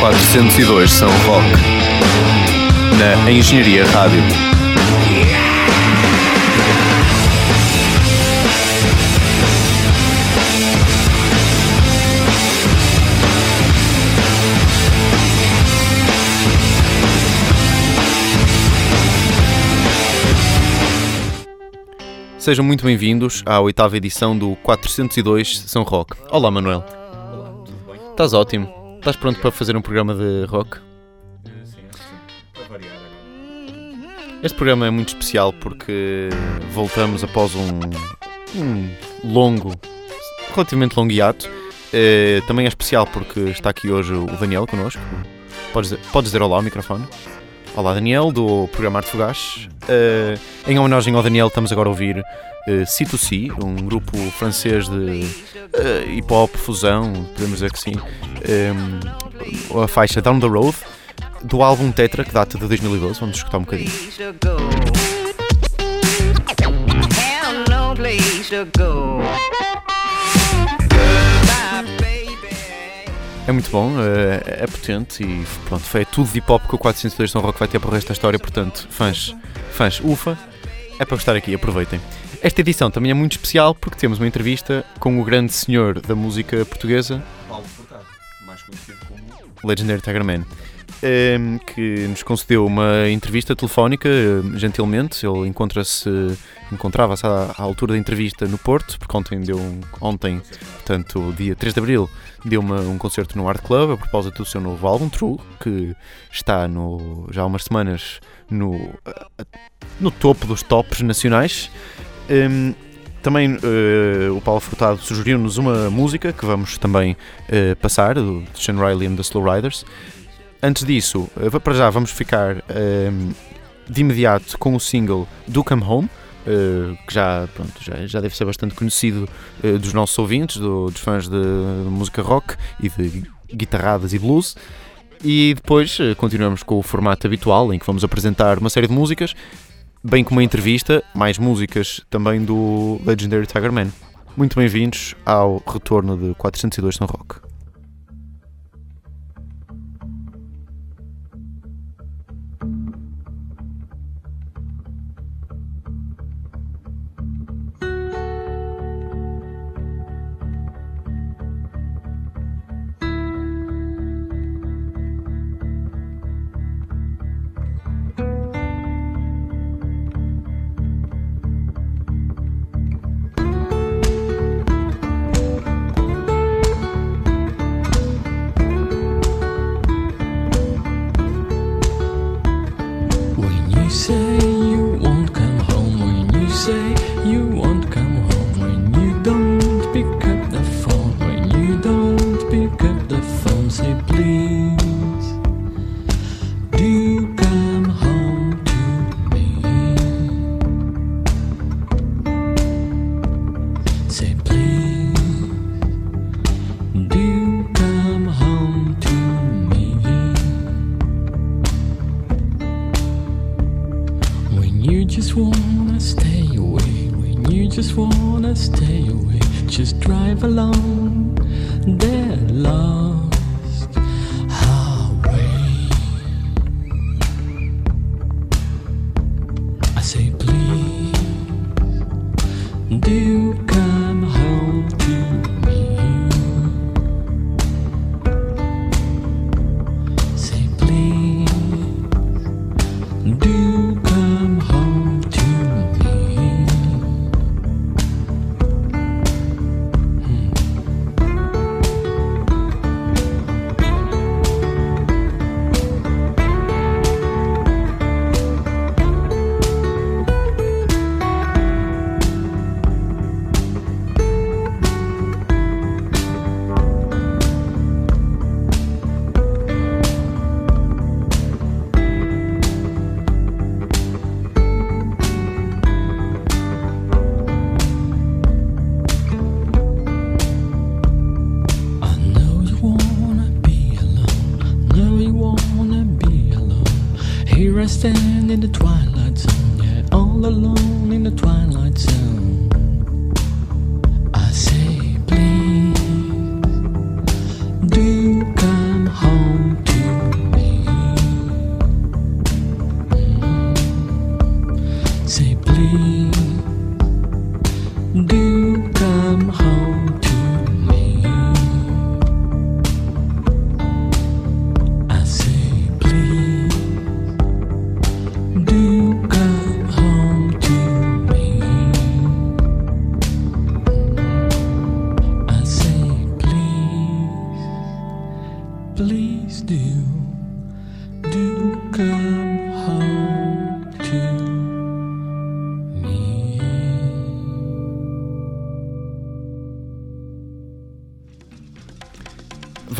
402 São Roque, na Engenharia Rádio. Sejam muito bem-vindos à oitava edição do 402 São Roque. Olá, Manuel. Olá, tudo bem? Estás ótimo? Estás pronto para fazer um programa de rock? Sim, sim. Para variar agora. Este programa é muito especial porque voltamos após um, um longo, relativamente longo hiato. Eh, também é especial porque está aqui hoje o Daniel connosco. Podes dizer, podes dizer olá ao microfone. Olá Daniel, do programa Arte Fugaz. Eh, em homenagem ao Daniel estamos agora a ouvir uh, C2C, um grupo francês de eh, hip hop, fusão, podemos dizer que sim. Um, a faixa Down the Road do álbum Tetra, que data de 2012. Vamos escutar um bocadinho. É muito bom, é, é potente e pronto, foi tudo de hip hop que o 402 São Rock vai ter para o resto da história, portanto, fãs, fãs, ufa, é para estar aqui, aproveitem. Esta edição também é muito especial porque temos uma entrevista com o grande senhor da música portuguesa, Paulo Furtado, mais conhecido como. Legendary Tiger Man, ehm, que nos concedeu uma entrevista telefónica, eh, gentilmente. Ele encontra-se, encontrava-se à, à altura da entrevista no Porto, porque ontem deu um, ontem, portanto, dia 3 de Abril, deu uma, um concerto no Art Club a propósito do seu novo álbum, True, que está no, já há umas semanas no, no topo dos tops nacionais. Um, também uh, o Paulo Furtado sugeriu-nos uma música que vamos também uh, passar, do Sean Riley and the Slow Riders. Antes disso, uh, para já vamos ficar de imediato com o single Do Come Home, que já, pronto, já, já deve ser bastante conhecido dos nossos ouvintes, do, dos fãs de, música rock e de guitarradas e blues. E depois continuamos com o formato habitual em que vamos apresentar uma série de músicas bem como uma entrevista, mais músicas também do Legendary Tiger Man. Muito bem-vindos ao retorno de 402 São Rock.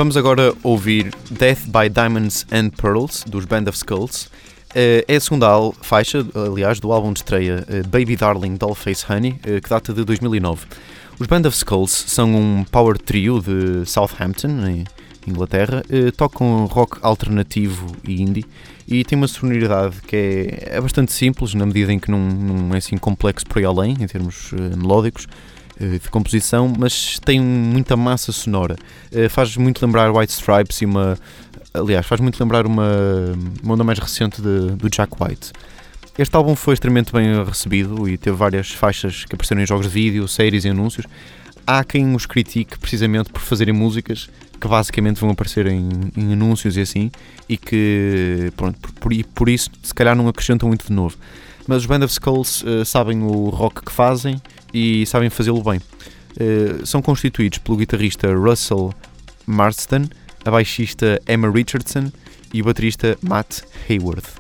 Vamos agora ouvir Death by Diamonds and Pearls, dos Band of Skulls. Eh, É a segunda faixa, aliás, do álbum de estreia eh, Baby Darling Dollface Honey, eh, que data de 2009. Os Band of Skulls são um power trio de Southampton, em Inglaterra. Tocam rock alternativo e indie e tem uma sonoridade que é, é bastante simples, na medida em que não, não é assim complexo por aí além, em termos melódicos de composição, mas tem muita massa sonora. Eh, faz muito lembrar White Stripes e uma. Aliás, faz muito lembrar uma, uma onda mais recente de- do Jack White. Este álbum foi extremamente bem recebido e teve várias faixas que apareceram em jogos de vídeo, séries e anúncios. Há quem os critique precisamente por fazerem músicas que basicamente vão aparecer em, em anúncios e assim, e que pronto, por, por, isso se calhar não acrescentam muito de novo. Mas os Band of Skulls eh, sabem o rock que fazem e sabem fazê-lo bem. Eh, são constituídos pelo guitarrista Russell Marston, a baixista Emma Richardson e o baterista Matt Hayward.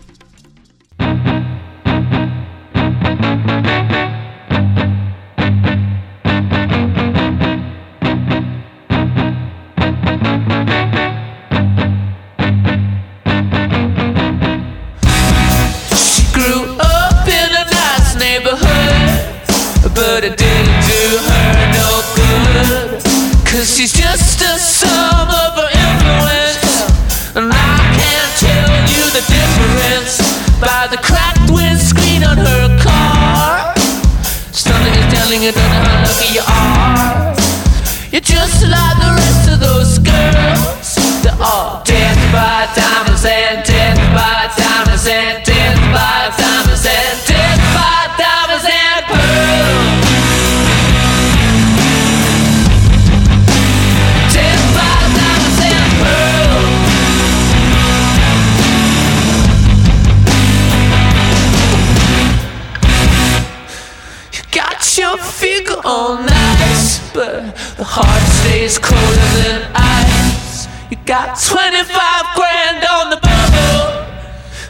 Stays colder than ice. You got 25 grand on the bubble,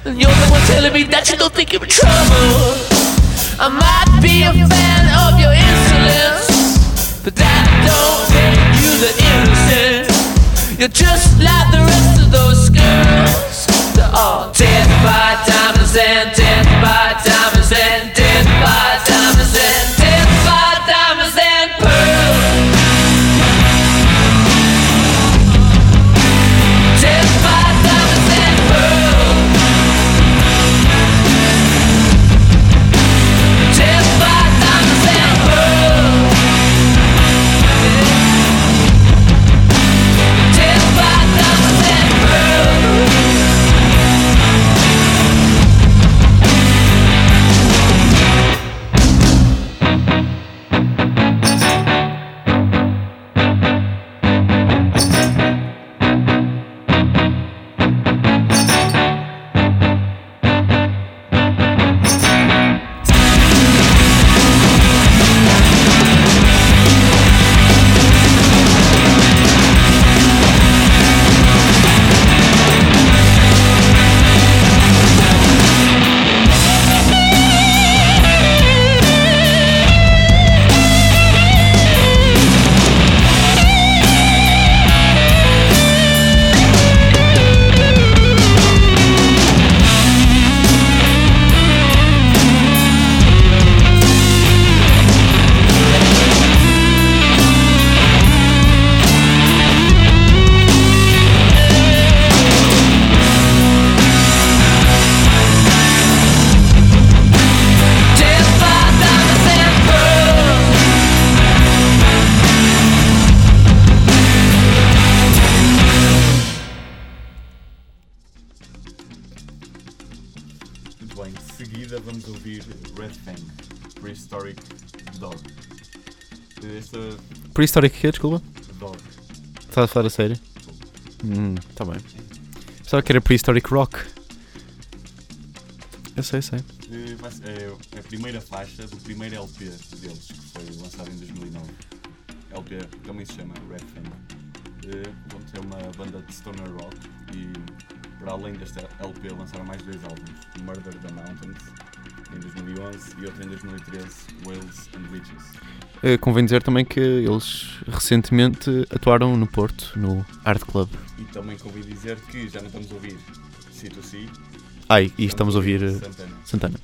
and you're the one telling me that you don't think you're in trouble. I might be a fan of your insolence, but that don't make you the innocent. You're just like the rest of those girls. They're all dead by diamonds and dead by Prehistoric Dog. Esta Prehistoric quê? Desculpa? Dog. Estás a falar a sério? Hum, tá bem. Pensava que era Prehistoric Rock. Eu sei, sei. é a primeira faixa do primeiro LP deles, que foi lançado em 2009. LP também se chama Red Fan. Pronto, é uma banda de stoner rock e para além desta LP lançaram mais dois álbuns, Murder the Mountains em 2011 e outro em 2013, Whales and Witches. Eh, convém dizer também que eles recentemente atuaram no Porto, no Art Club. E também convido dizer que já não estamos a ouvir C2C, Ai, e estamos a ouvir eh, Santana. Santana.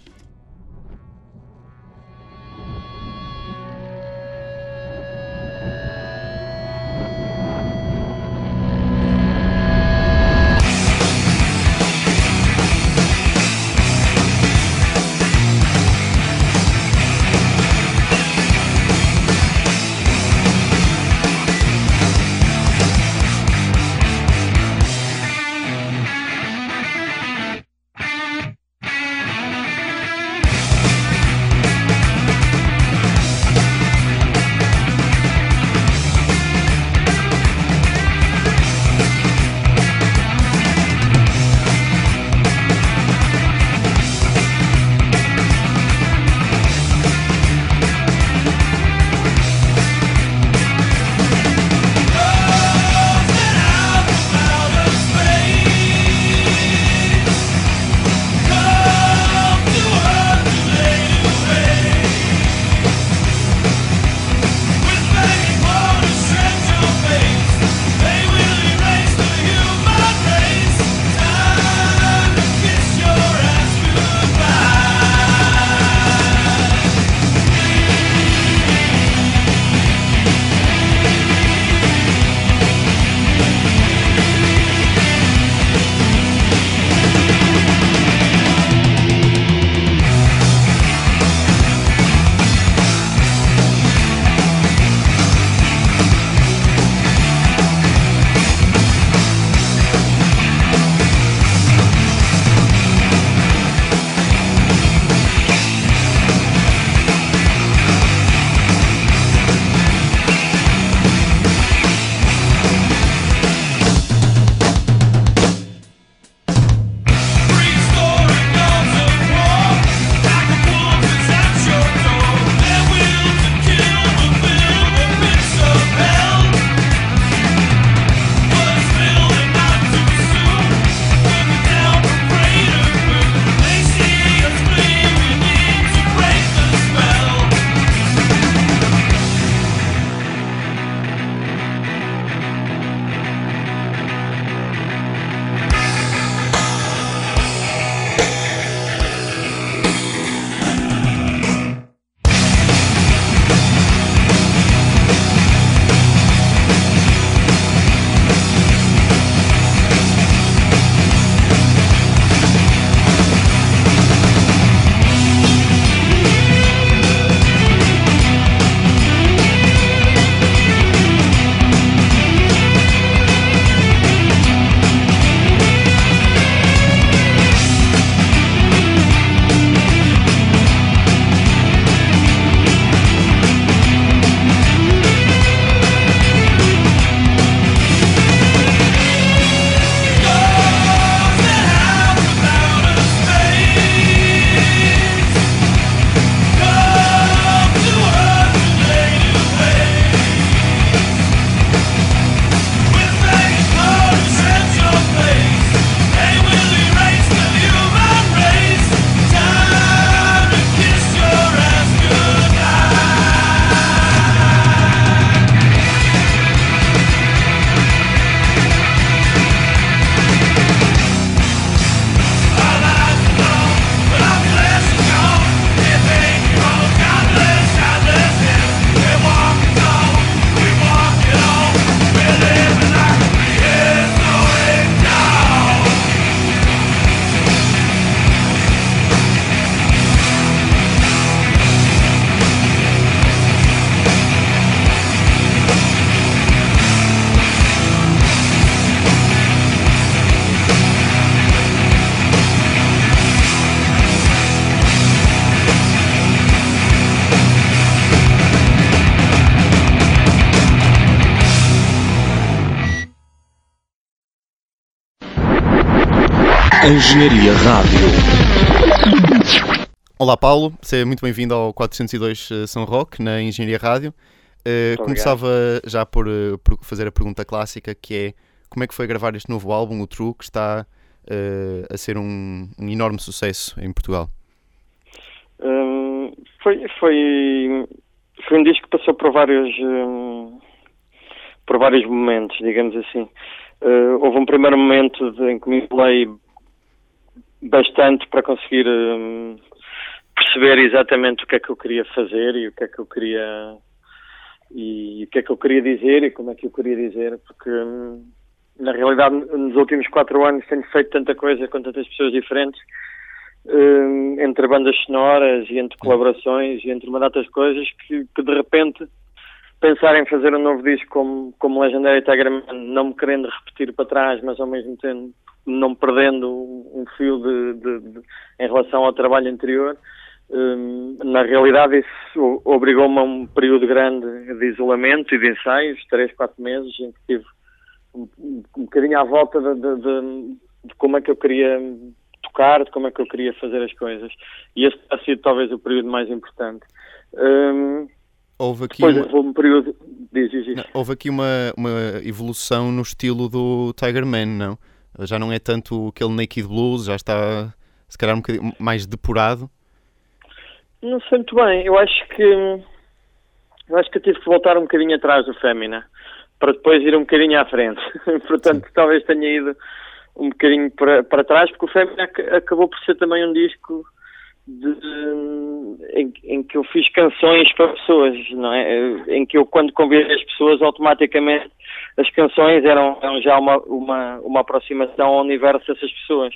Engenharia Rádio. Olá Paulo, seja muito bem-vindo ao 402 eh, São Roque, na Engenharia Rádio. Muito começava já por, eh, por fazer a pergunta clássica que é como é que foi gravar este novo álbum, o True, que está eh, a ser um, um enorme sucesso em Portugal? Hum, foi, foi, foi um disco que passou por vários, hum, por vários momentos, digamos assim. Uh, houve um primeiro momento de- em que me embolei bastante para conseguir hum, perceber exatamente o que é que eu queria fazer e o que é que eu queria e o que é que eu queria dizer e como é que eu queria dizer, porque hum, na realidade nos últimos quatro anos tenho feito tanta coisa com tantas pessoas diferentes hum, entre bandas sonoras e entre colaborações e entre uma data de coisas que, que de repente pensar em fazer um novo disco como, como Legendary Tiger Man, não me querendo repetir para trás, mas ao mesmo tempo não perdendo um fio de, de- de- em relação ao trabalho anterior. hum, na realidade isso obrigou-me a um período grande de isolamento e de ensaios, três, quatro meses, em que tive um, um- um bocadinho à volta de, de- de- como é que eu queria tocar, de como é que eu queria fazer as coisas. E esse ha sido talvez o período mais importante. Hum, Houve aqui depois uma, houve um período. Diz, diz, diz. houve aqui uma, uma evolução no estilo do Tiger Man, não? Já não é tanto aquele Naked Blues, já está se calhar um bocadinho mais depurado. Não sei muito bem. Eu acho que eu acho que eu tive que voltar um bocadinho atrás do Fémina para depois ir um bocadinho à frente. Portanto, talvez tenha ido um bocadinho para, para trás, porque o Fémina ac- acabou por ser também um disco de- em, em que eu fiz canções para pessoas, não é? Em que eu, quando convidei as pessoas, automaticamente as canções eram, eram já uma, uma, uma aproximação ao universo dessas pessoas.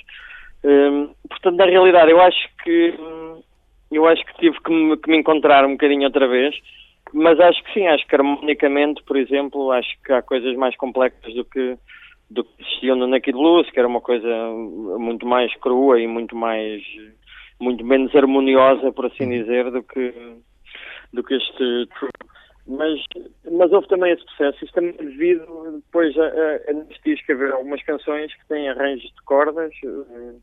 Hum, portanto, na realidade, eu acho que eu acho que tive que me, que me encontrar um bocadinho outra vez, mas acho que sim, acho que harmonicamente, por exemplo, acho que há coisas mais complexas do que do que existiam no Naked Blues, que era uma coisa muito mais crua e muito mais muito menos harmoniosa, por assim dizer, do que do que este. Mas, mas houve também esse processo. Isto também é devido depois a, a, a neste disco haver algumas canções que têm arranjos de cordas, eh,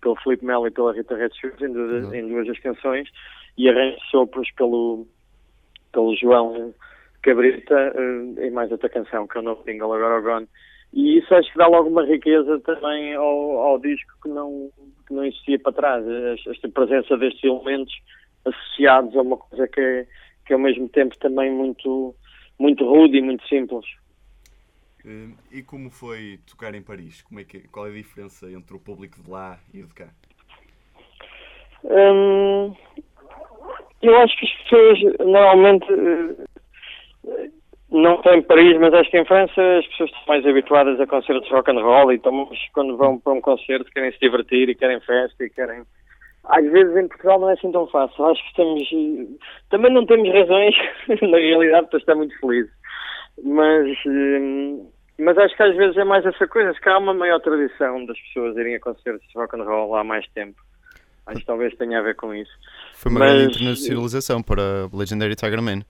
pelo Felipe Melo e pela Rita Red Shoes, em duas, em duas das canções, e arranjos de sopros pelo, pelo João Cabrita eh, em mais outra canção, que é o novo single Agora ou Gone. E isso acho que dá logo uma riqueza também ao, ao disco que não, que não existia para trás. Esta- presença destes elementos associados a uma coisa que é, que é ao mesmo tempo também muito, muito rude e muito simples. Hum, E como foi tocar em Paris? Como é que, qual é a diferença entre o público de lá e o de cá? Hum, eu acho que as pessoas normalmente eh, não estão em Paris, mas acho que em França as pessoas estão mais habituadas a concertos rock and roll e estão, quando vão para um concerto querem se divertir e querem festa e querem. Às vezes em Portugal não é assim tão fácil. Acho que estamos. eh, Também não temos razões, na realidade, para estar muito felizes. Mas, hum, mas acho que às vezes é mais essa coisa. Acho que há uma maior tradição das pessoas irem a concertos de rock and roll há mais tempo. Acho que talvez tenha a ver com isso. Foi uma grande Mas- internacionalização para Legendary Tiger Man.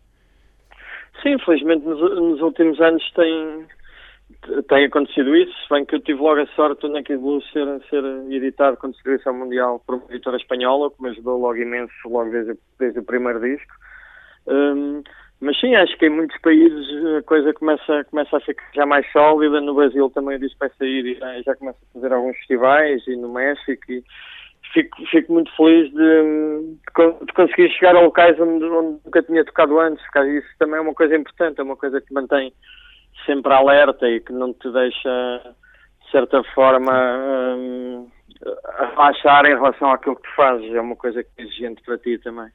Sim, infelizmente nos, nos últimos anos tem, tem acontecido isso, se bem que eu tive logo a sorte do Naked Blues ser, ser editado com distribuição mundial por uma editora espanhola, que me ajudou logo imenso, logo desde, desde o primeiro disco. Hum, mas sim, acho que em muitos países a coisa começa, começa a ficar já mais sólida. No Brasil também o disco vai sair e já, já começa a fazer alguns festivais e no México e fico, fico muito feliz de, de con- de conseguir chegar a locais onde, onde nunca tinha tocado antes. Isso também é uma coisa importante, é uma coisa que mantém sempre alerta e que não te deixa, de certa forma, hum, relaxar em relação àquilo que tu fazes. É uma coisa que é exigente para ti também.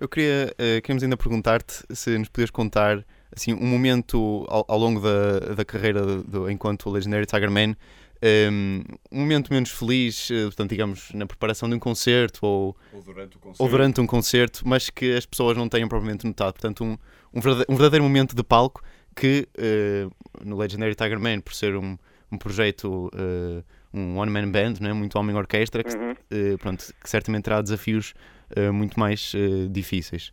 Eu queria, eh, queríamos ainda perguntar-te se nos podias contar assim, um momento ao, ao longo da, da carreira do, do- enquanto Legendary Tiger Man, um, um momento menos feliz, eh, portanto, digamos, na preparação de um concerto ou, Ou durante concerto? ou durante um concerto, mas que as pessoas não tenham propriamente notado. Portanto, um, um, verdadeiro, um verdadeiro momento de palco que eh, no Legendary Tiger Man, por ser um, um projeto, eh, um one-man band, não é? muito homem-orquestra, que, Uhum. eh, pronto, que certamente terá desafios muito mais difíceis.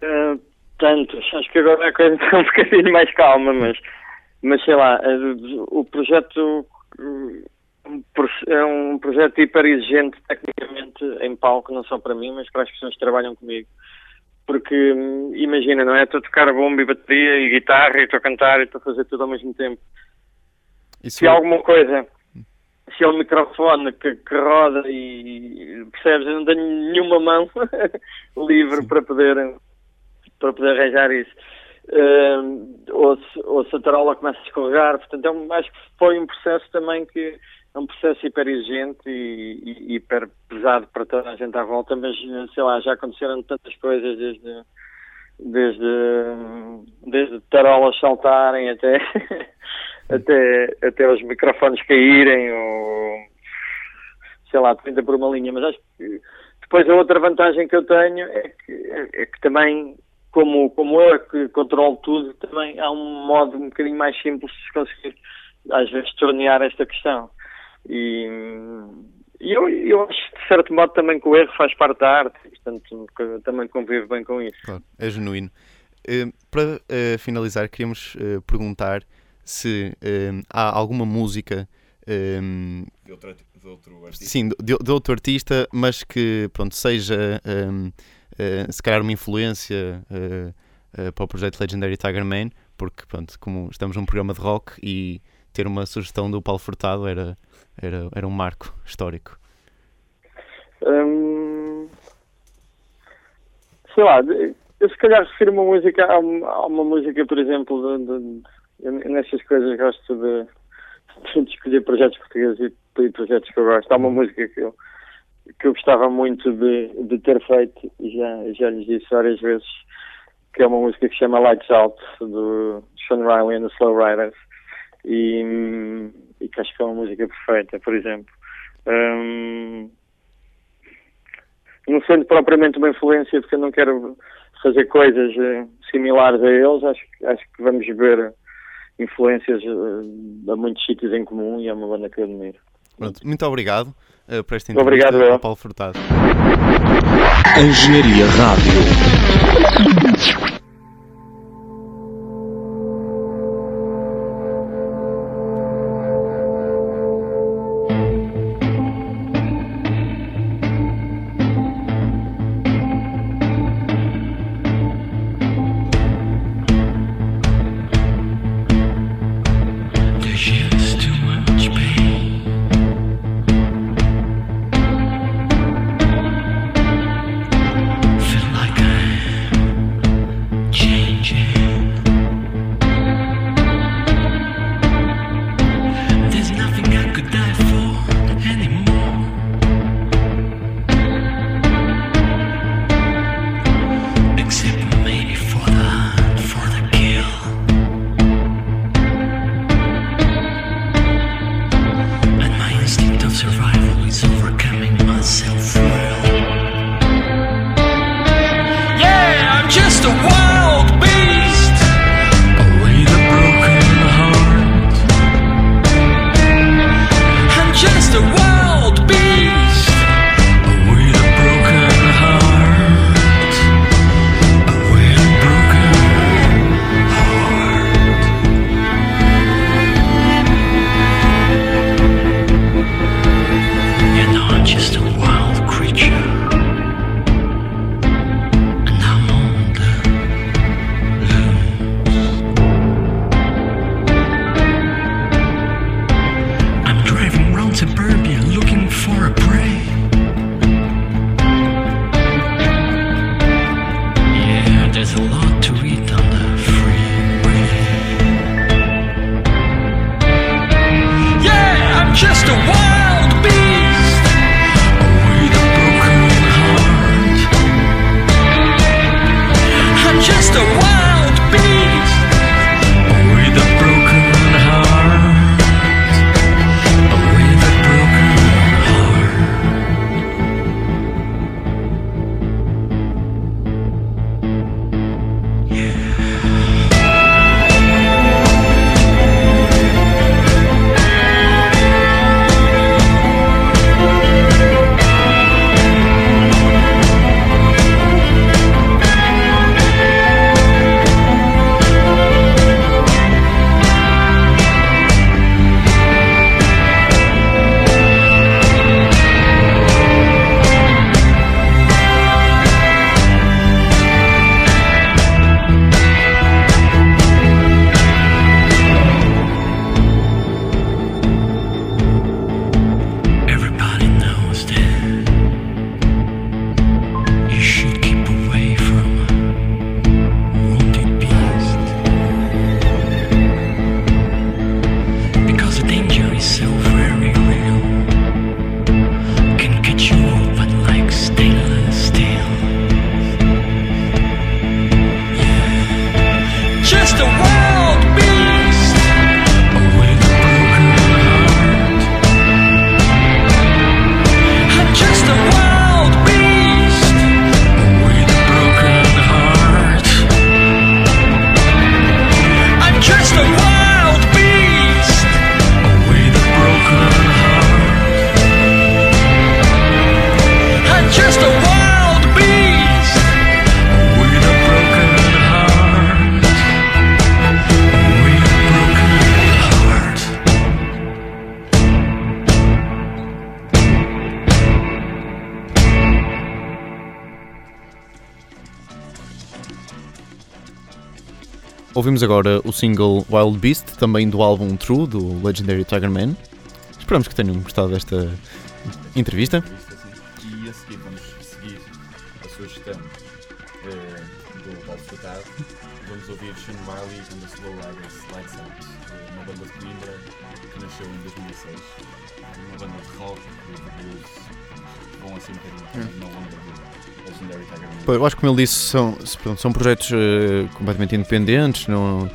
Uh, tantos. Acho que agora a coisa está um bocadinho mais calma, mas, mas sei lá, uh, o projeto uh, um proce- é um projeto hiper exigente tecnicamente em palco, não só para mim, mas para as pessoas que trabalham comigo. Porque hum, imagina, não é? Estou a tocar bombo e bateria e guitarra e estou a cantar e estou a fazer tudo ao mesmo tempo. Isso Se há alguma coisa, se é um microfone que, que roda e percebes, eu não tenho nenhuma mão livre para poder para poder arranjar isso. Hum, ou, se, ou se a tarola começa a escorregar, portanto é acho que foi um processo também que é um processo hiper exigente e, e hiper pesado para toda a gente à volta, mas sei lá, já aconteceram tantas coisas desde desde, desde tarolas saltarem até, até, até os microfones caírem ou sei lá, 30 por uma linha, mas acho que depois a outra vantagem que eu tenho é que, é que também, como, como eu é que controlo tudo, também há um modo um bocadinho mais simples de se conseguir às vezes tornear esta questão. E, e eu, eu acho que de certo modo também que o erro faz parte da arte, portanto também convivo bem com isso. Claro, é genuíno. Eh, para eh, finalizar, queríamos eh, perguntar se há alguma música, eh, De, outra, de outro artista. sim, de, de outro artista, mas que pronto, seja eh, eh, se calhar uma influência eh, para o projeto Legendary Tiger Man, porque pronto, como estamos num programa de rock e ter uma sugestão do Paulo Furtado era, era, era um marco histórico. Hum, sei lá, eu se calhar refiro uma música a uma, a uma música, por exemplo, de, de- eu nessas coisas gosto de, de escolher projetos portugueses e, e projetos que eu gosto. Há uma música que eu, que eu gostava muito de, de ter feito já, já lhes disse várias vezes, que é uma música que se chama Lights Out, do Sean Riley and the Slow Riders, e, e que acho que é uma música perfeita, por exemplo. Hum, não sendo propriamente uma influência, porque eu não quero fazer coisas eh, similares a eles, acho, acho que vamos ver influências eh, a muitos sítios em comum e é uma banda que eu admiro. Pronto, muito obrigado eh, por esta entrevista, Obrigado, eu. Paulo Furtado. Engenharia Rádio. Ouvimos agora o single Wild Beast, também do álbum True, do Legendary Tiger Man. Esperamos que tenham gostado desta entrevista. Eu acho que, como ele disse, são, são projetos eh, completamente independentes, não,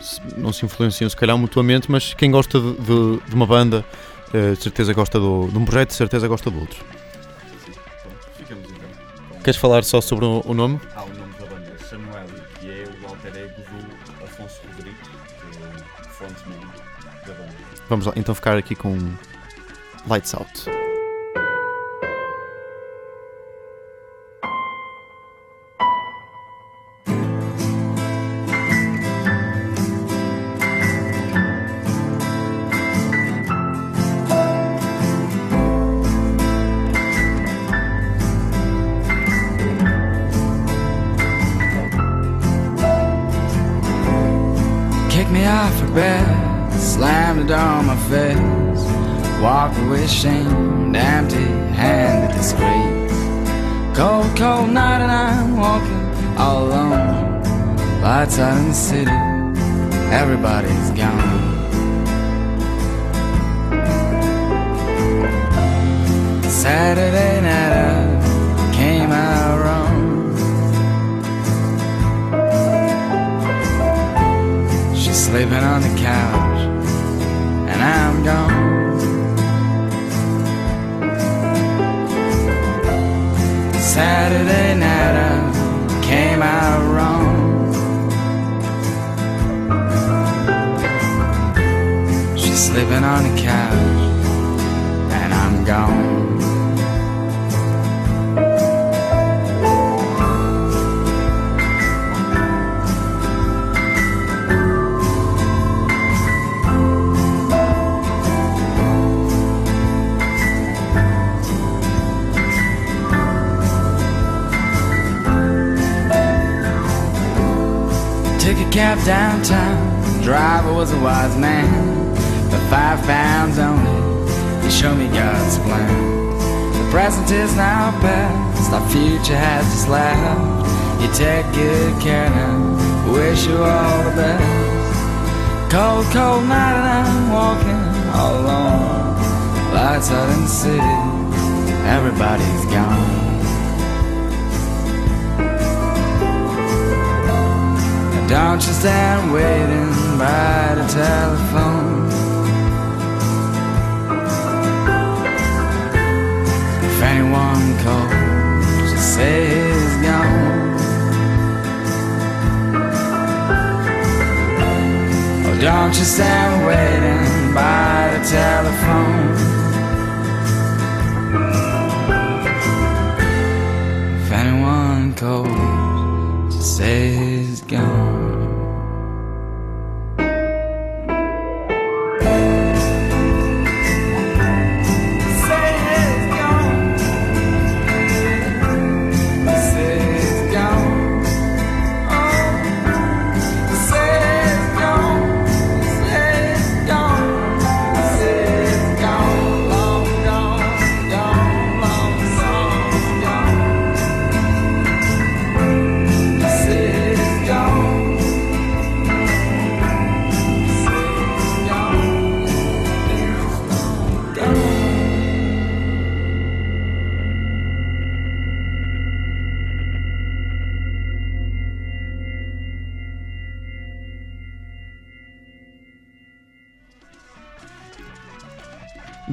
se- não se influenciam se calhar mutuamente, mas quem gosta de, de- de uma banda, eh, de certeza gosta do, de um projeto, de certeza gosta do outro. Ficamos então. Queres falar só sobre o, o nome? Há o nome da banda, Sean Riley, que é o alter ego do Afonso Rodrigo, que é o frontman da banda. Vamos lá, então ficar aqui com Lights Out. Lights out in the city, everybody's gone. Saturday night I came out wrong. She's sleeping on the couch, and I'm gone. Saturday sleeping on the couch, and I'm gone. Took a cab downtown. Driver was a wise man. Five pounds only, he show me God's plan. The present is now past. Our future has just left. You take good care now. Wish you all the best. Cold, cold night and I'm walking all alone. Lights out in the city. Everybody's gone. Don't you stand waiting by the telephone. If anyone calls, just say he's gone. Oh, don't you stand waiting by the telephone. If anyone calls, just say he's gone.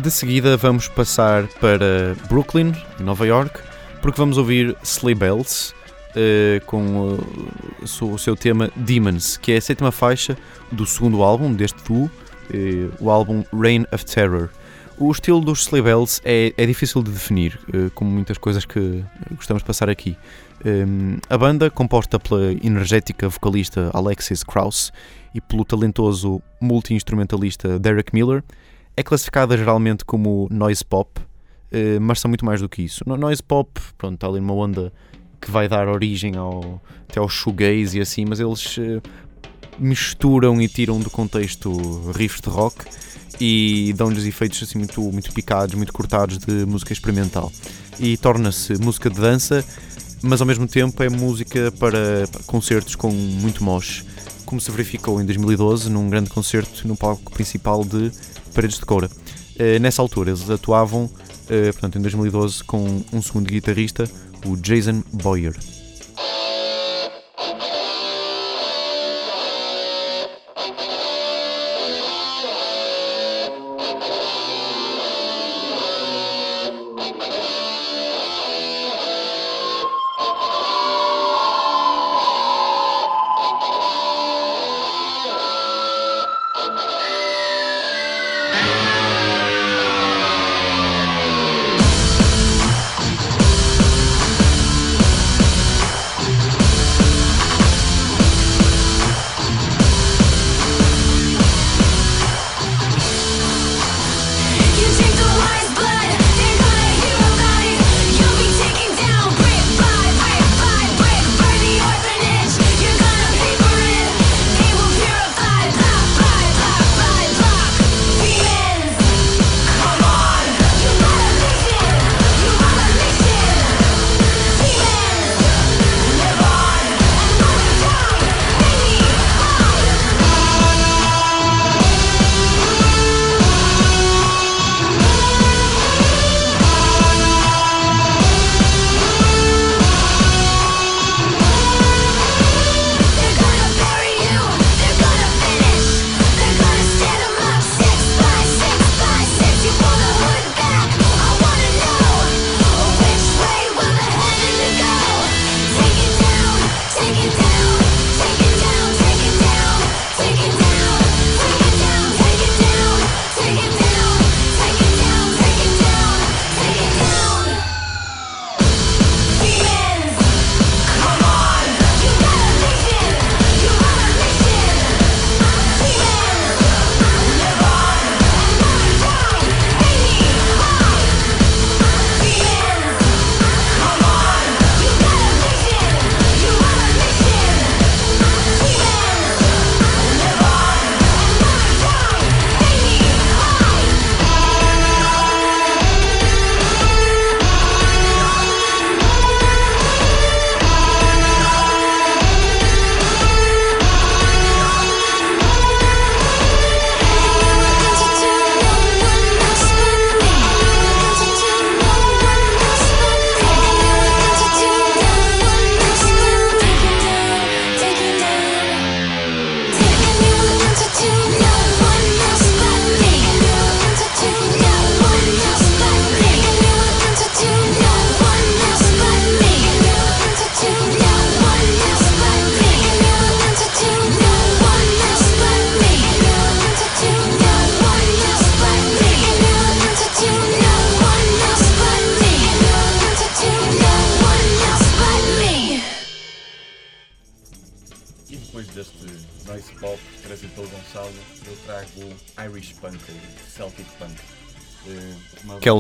De seguida vamos passar para Brooklyn, Nova York, porque vamos ouvir Sleigh Bells eh, com uh, o seu- tema Demons, que é a sétima faixa do segundo álbum deste duo, eh, o álbum Reign of Terror. O estilo dos Sleigh Bells é, é difícil de definir, como muitas coisas que gostamos de passar aqui. Um, a banda, composta pela energética vocalista Alexis Krauss e pelo talentoso multi-instrumentalista Derek Miller, é classificada geralmente como noise pop, eh, mas são muito mais do que isso. No- Noise pop, pronto, está ali numa onda que vai dar origem ao, até ao shoegaze e assim, mas eles eh, misturam e tiram do contexto riffs de rock e dão-lhes efeitos assim muito, muito picados, muito cortados de música experimental. E torna-se música de dança, mas ao mesmo tempo é música para concertos com muito mosh, como se verificou em 2012 num grande concerto no palco principal de Paredes de Coura. Eh, Nessa altura eles atuavam, eh, portanto em 2012, com um segundo guitarrista, o Jason Boyer.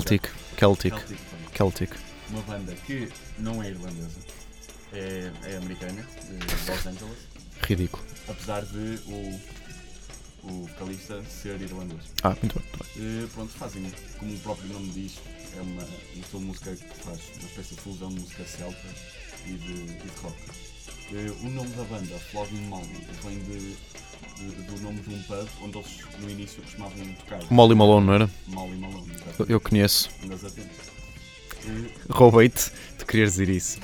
Celtic, Celtic, Celtic. Uma banda que não é irlandesa, é, é americana, de Los Angeles, Ridículo. apesar de o, o vocalista ser irlandês. Ah, muito bem. Muito bem. Eh, pronto, fazem, como o próprio nome diz, é uma, um estilo de música que faz uma espécie de fusão de música celta e de, e de rock. Eh, o nome da banda, Flogging Molly, vem de, do nome de um pub onde eles no início costumavam tocar. Molly Malone, não era? Molly Malone, Eu, exatamente. eu conheço. Andas atento. Eh, Roubei-te de querer dizer isso.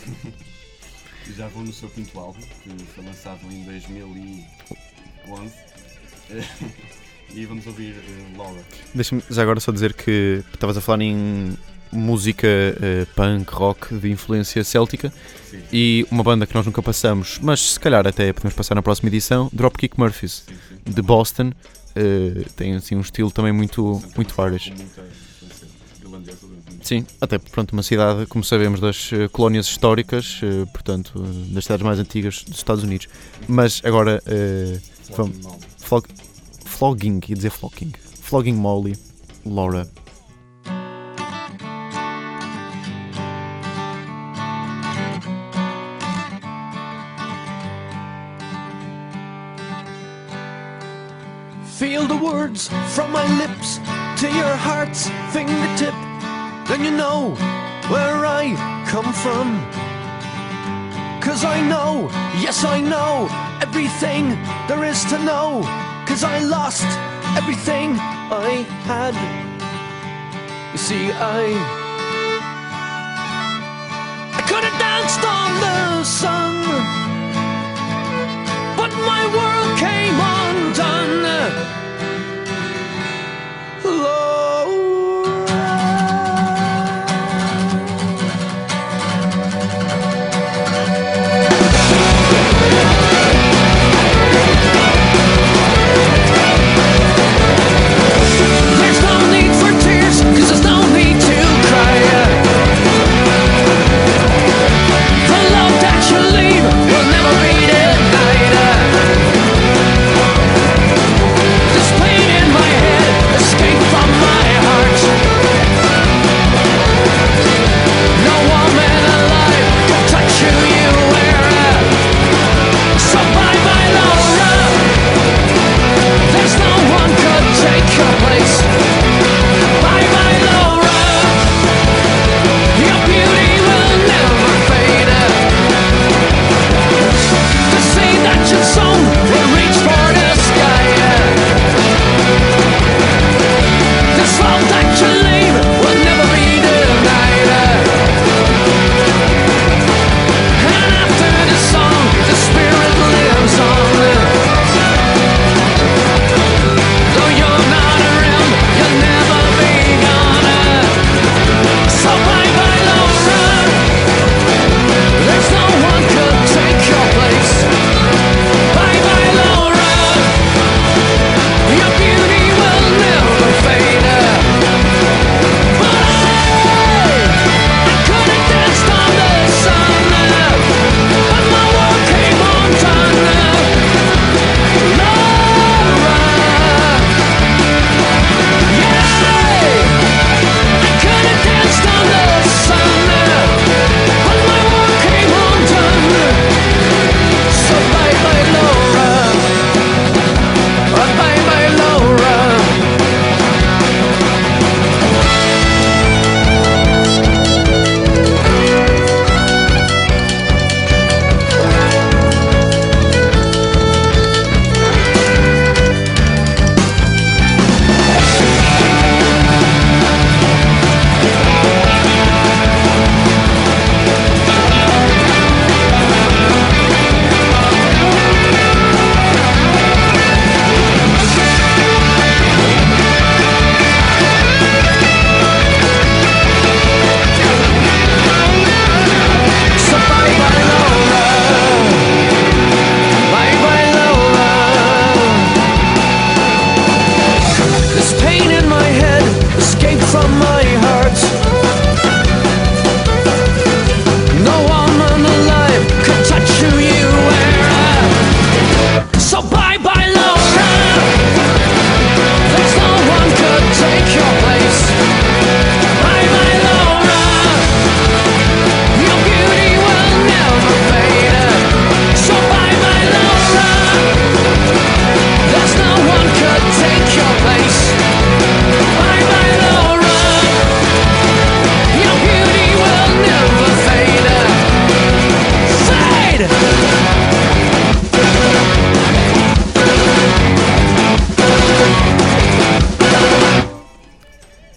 já vou no seu quinto álbum, que foi lançado em 2011. Eh, e vamos ouvir eh, Laura. Deixa-me já agora só dizer que estavas a falar em música eh, punk, rock de influência céltica Sim, e uma banda que nós nunca passamos, mas se calhar até podemos passar na próxima edição, Dropkick Murphys, sim, de Boston. Eh, tem assim um estilo também muito, muito de- Sim, até pronto, uma cidade, como sabemos, das eh, colónias históricas, eh, portanto, eh, das cidades mais antigas dos Estados Unidos. Mas agora, Flogging Molly. flog, flogging, ia dizer flocking, flogging Molly, Laura. Feel the words from my lips to your heart's fingertip, then you know where I come from. Cause I know, yes, I know everything there is to know. Cause I lost everything I had. You see, I. I could have danced on the sun, my world came undone.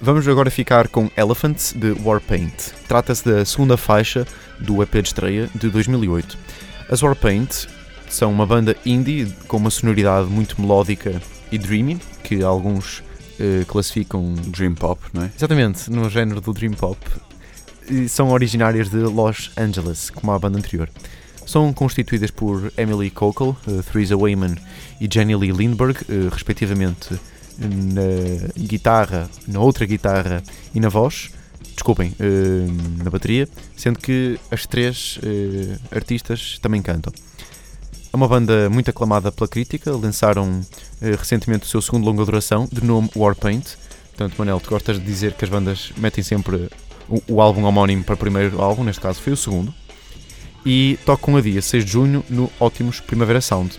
Vamos agora ficar com Elephant de Warpaint. Trata-se da segunda faixa do EP de estreia de 2008. As Warpaint são uma banda indie com uma sonoridade muito melódica e dreamy, que alguns eh, classificam Dream Pop, não é? exatamente no género do dream pop. E são originárias de Los Angeles, como a banda anterior. São constituídas por Emily Cockle, eh, Theresa Wayman e Jenny Lee Lindbergh, eh, respectivamente na guitarra, na outra guitarra e na voz, desculpem, eh, na bateria, sendo que as três eh, artistas também cantam. É uma banda muito aclamada pela crítica, lançaram eh, recentemente o seu segundo longa duração, de nome Warpaint. Portanto, Manel, tu gostas de dizer que as bandas metem sempre o, o álbum homónimo para o primeiro álbum, neste caso foi o segundo, e tocam a dia 6 de junho no Ótimos Primavera Sound.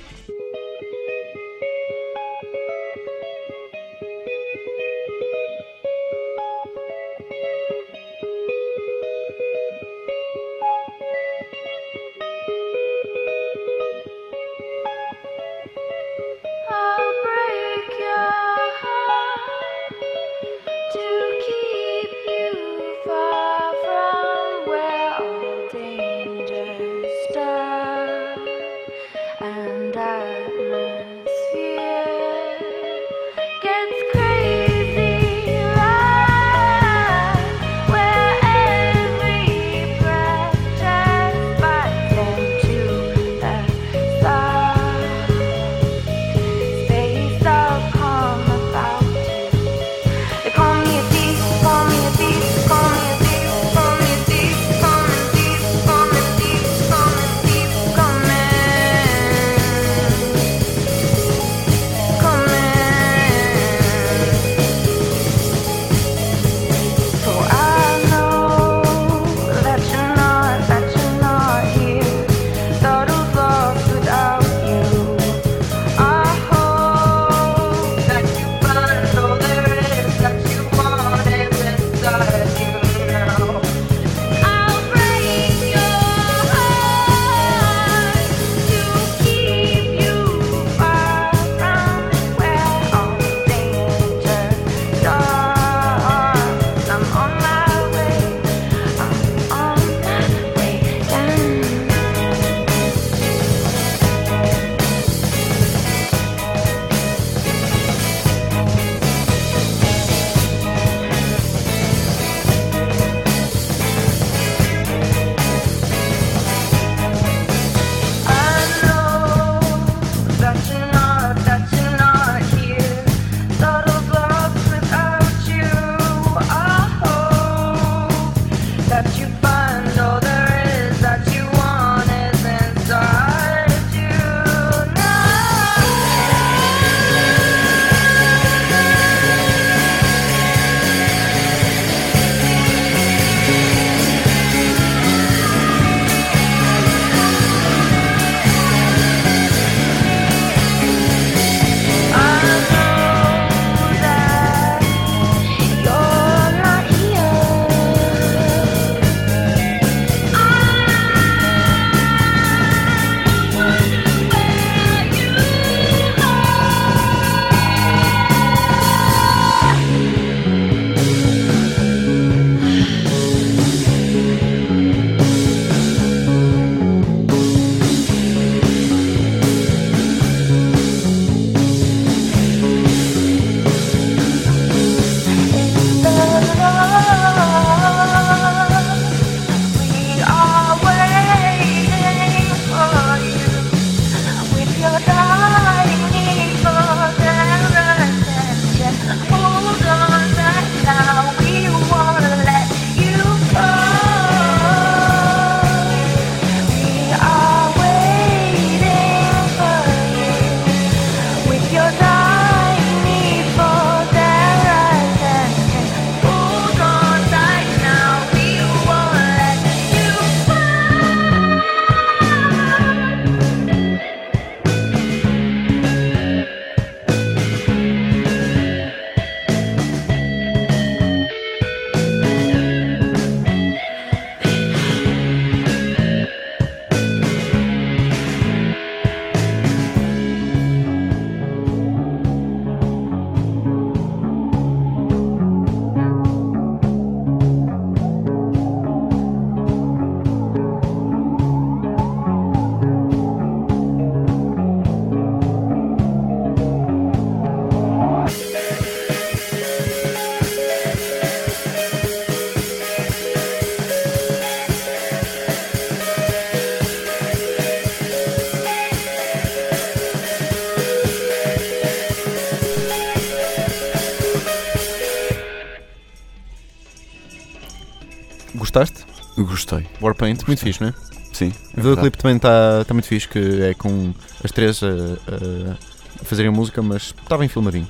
Gostei. Warpaint, muito fixe, não é? Sim. O videoclipe também está tá muito fixe, que é com as três a, a- a fazerem música, mas está bem filmadinho.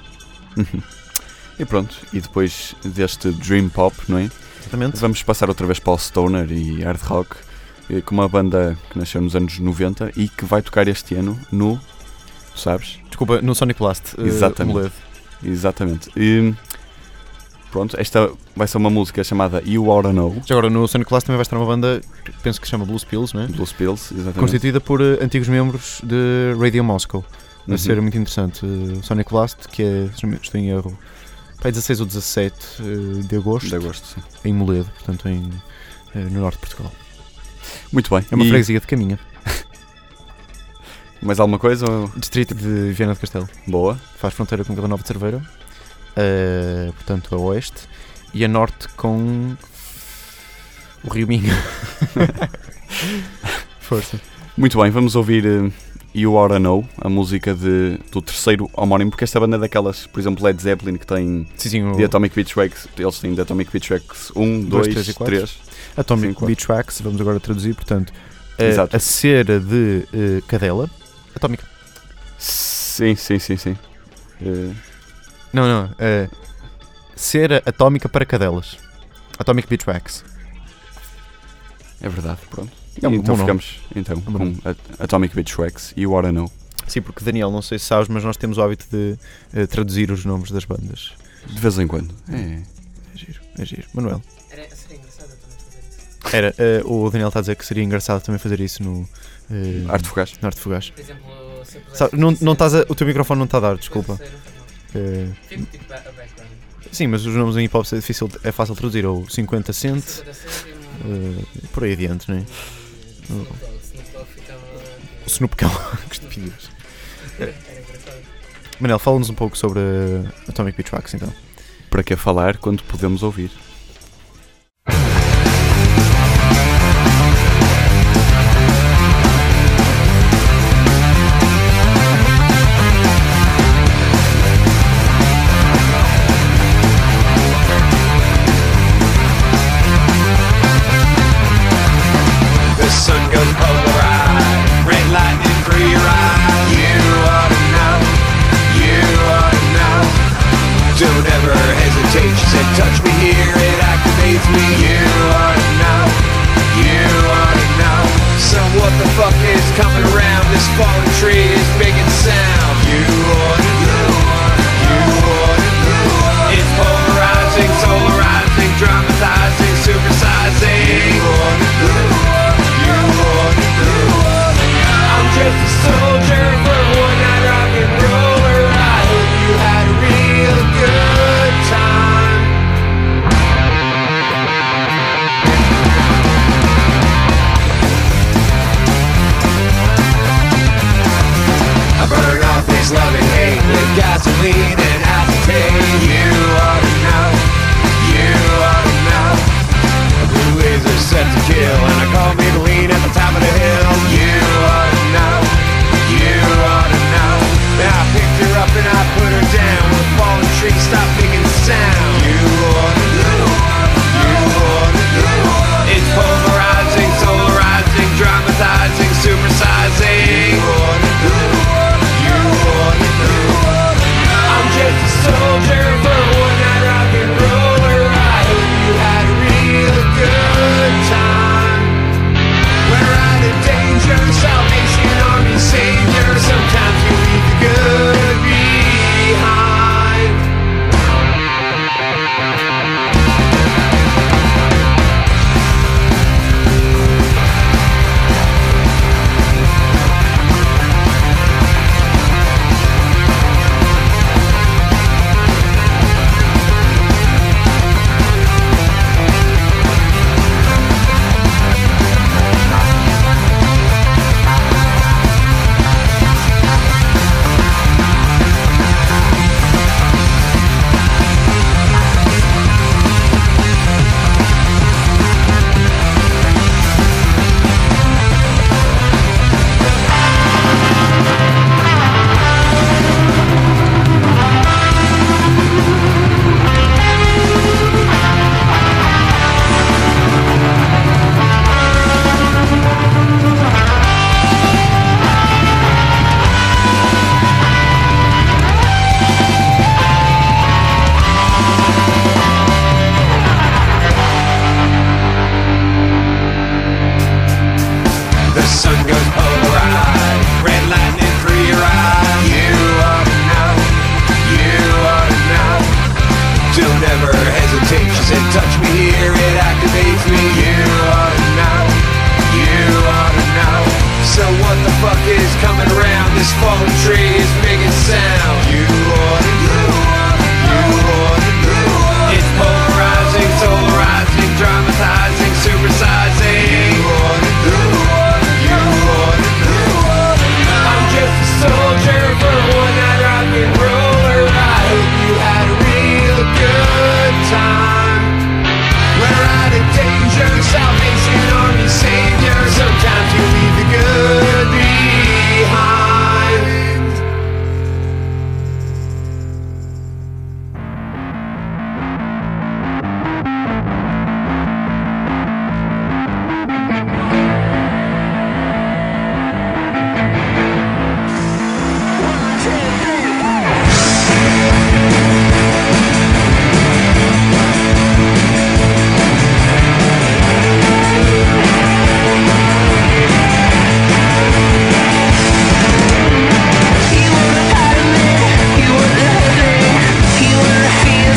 E pronto, e depois deste Dream Pop, não é? Exatamente. Vamos passar outra vez para o Stoner e Hard Rock, eh, com uma banda que nasceu nos anos 90 e que vai tocar este ano no. Sabes? Desculpa, no Sonic Blast. eh, Exatamente. Moledo. Exatamente. E, pronto, esta vai ser uma música chamada You Oughta Know, Já agora, no Sonic Blast também vai estar uma banda, penso que se chama Blues Pills, não é? Blues Pills, exatamente. Constituída por eh, antigos membros de Radio Moscow. Vai Uhum. ser muito interessante. Eh, Sonic Blast, que é, estou em erro, pá, 16 ou 17 eh, de agosto, De agosto, sim. em Moledo, portanto em, no norte de Portugal. Muito bem. É uma E freguesia de caminha. mais alguma coisa? ou- Distrito de Viana do Castelo. Boa. Faz fronteira com Vila Nova de Cerveira, eh, portanto a oeste, e a norte com o Rio Minho. Força. Muito bem, vamos ouvir eh, You Oughta Know, a música de, do terceiro homónimo, porque esta banda é daquelas, por exemplo, Led Zeppelin, que tem Sim, sim, o The Atomic Beach Tracks, eles têm The Atomic Beach Tracks 1, Dois, 2, três e quatro. 3. Atomic Sim. Beach Wax, vamos agora traduzir, portanto, Exato. a cera de eh, cadela. Atómica. Sim, sim, sim, sim. Eh, Não, não. eh, cera atómica para cadelas. Atomic Beach Wax. é verdade, pronto. É um então bom nome. ficamos então, É um com Atomic Beach Tracks You Oughta Know. Sim, porque Daniel, não sei se sabes, mas nós temos o hábito de eh, traduzir os nomes das bandas. De vez em quando. É. É giro, é giro. Manuel. Era, seria engraçado também fazer isso. Era, eh, o Daniel está a dizer que seria engraçado também fazer isso no. eh, Arte Fugaz. no Arte Fugaz. Por exemplo, se eu não, não estás a- o teu microfone não está a dar, desculpa. ser, tipo sim, mas os nomes em hip hop é, difícil, é fácil traduzir. Ou 50 Cent, um- eh, por aí adiante, não é? O Snoop Cão. que estupidez. Manel, fala-nos um pouco sobre Atomic Beach Wax então. Para que falar quando podemos ouvir?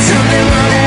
something running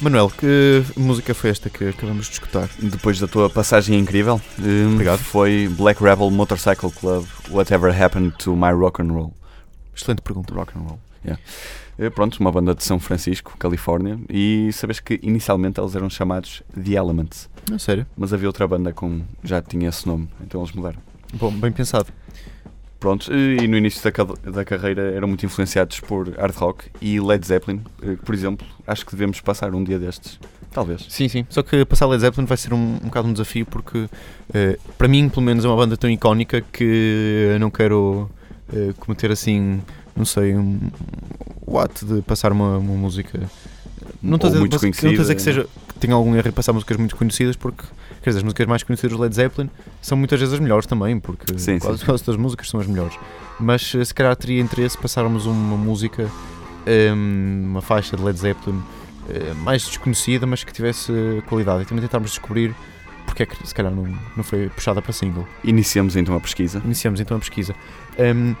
Manuel, que música foi esta que acabamos de escutar? Depois da tua passagem incrível, hum, Obrigado. foi Black Rebel Motorcycle Club, Whatever Happened to My Rock and Roll. Excelente pergunta. Rock and Roll. Yeah. Eh, Pronto, uma banda de São Francisco, Califórnia, e sabes que inicialmente eles eram chamados The Elements, Não, sério? mas havia outra banda com já tinha esse nome, então eles mudaram. Bom, bem pensado. Pronto, e no início da, da carreira eram muito influenciados por hard rock e Led Zeppelin, eh, por exemplo, acho que devemos passar um dia destes, talvez. Sim, sim. Só que passar Led Zeppelin vai ser um, um bocado um desafio porque, eh, para mim, pelo menos, é uma banda tão icónica que eu não quero eh, cometer assim, não sei, um, o ato de passar uma, uma música. Não estou a dizer, que, seja, que tenha algum erro em passar músicas muito conhecidas, porque quer dizer, as músicas mais conhecidas do Led Zeppelin são muitas vezes as melhores também, porque Sim, quase, sim. todas as músicas são as melhores. Mas eh, se calhar teria interesse passarmos uma música, ehm, uma faixa de Led Zeppelin eh, mais desconhecida, mas que tivesse qualidade. E também tentarmos descobrir porque é que se calhar não, não foi puxada para single. Iniciamos então a pesquisa. Iniciamos então a pesquisa. Ehm,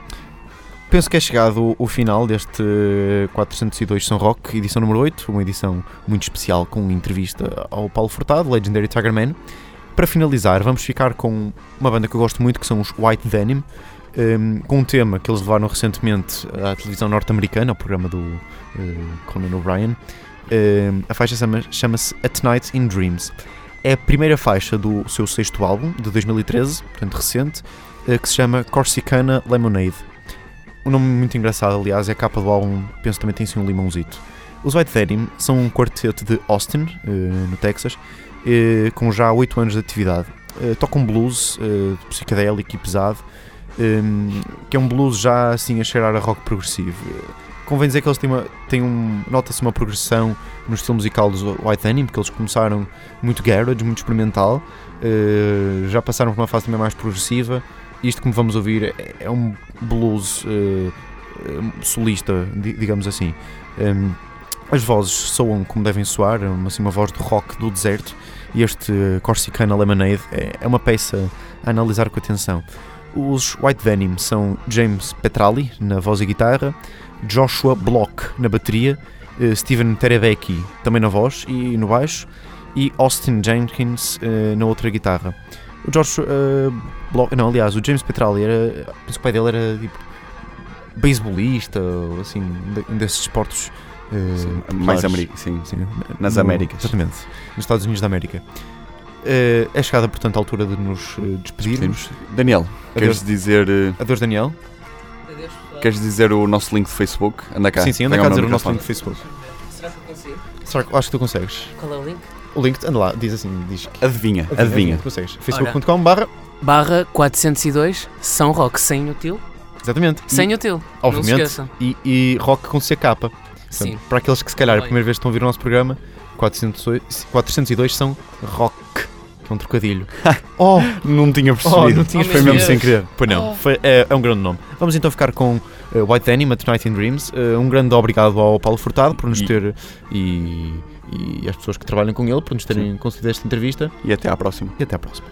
penso que é chegado o, final deste eh, 402 São Rock, edição número 8, uma edição muito especial com entrevista ao Paulo Furtado, Legendary Tiger Man. Para finalizar, vamos ficar com uma banda que eu gosto muito, que são os White Denim, ehm, com um tema que eles levaram recentemente à televisão norte-americana, ao programa do eh, Conan O'Brien. Ehm, a faixa chama- chama-se At Night in Dreams. É a primeira faixa do seu sexto álbum, de 2013, portanto recente, eh, que se chama Corsicana Lemonade. Um nome muito engraçado, aliás, é a capa do álbum, penso que também tem assim um limãozito. Os White Denim são um quarteto de Austin, eh, no Texas, eh, com já 8 anos de atividade. Eh, Tocam blues psicadélico e pesado, que é um blues já assim a cheirar a rock progressivo. Convém dizer que eles têm uma. Têm um, Nota-se uma progressão no estilo musical dos White Denim, porque eles começaram muito garage, muito experimental, já passaram por uma fase também mais progressiva. Isto, como vamos ouvir, é, é um blues eh, solista, di- digamos assim. Em, as vozes soam como devem soar, é uma, assim, uma voz de rock do deserto, e este Corsicana Lemonade é, é uma peça a analisar com atenção. Os White Denim são James Petrali na voz e guitarra, Joshua Block na bateria, eh, Steven Terebecki também na voz e no baixo, e Austin Jenkins na outra guitarra. O eh, Block, não, aliás, o James Petrali era, penso que o pai dele era tipo beisbolista, ou assim, de- um desses esportes eh, mais populares. ameri sim, Sim, nas no- Américas. Exatamente, nos Estados Unidos da América. Eh, é chegada, portanto, a altura de nos eh, despedirmos. Despedimos. Daniel, queres Adeus, dizer, eh, adeus, Daniel. Adeus, queres dizer o nosso link de Facebook? Anda cá. sim, sim, anda cá dizer o nosso link de Facebook. Será que eu consigo? Será que, acho que tu consegues. Qual é o link? O link, anda lá, diz assim, diz que. Adivinha, adivinha. Consegues. Facebook.com barra. Barra 402 São Rock sem o til. Exatamente. Sem e, o til. Não se Obviamente. esqueçam. E, e rock com CK. Portanto, Sim. Para aqueles que se calhar a Bem. primeira vez estão a ouvir o nosso programa, 402, 402 são rock. Que é um trocadilho. oh! Não tinha Oh, percebido. não tinhas Oh, foi mesmo sem querer. Pois não, Oh. foi, é, é um grande nome. Vamos então ficar com eh, White Denim, A Tonight in Dreams. Eh, um grande obrigado ao Paulo Furtado por nos E- ter e, e às pessoas que trabalham com ele por nos terem concedido esta entrevista. E até à próxima. E até à próxima.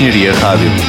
Engenharia Rádio.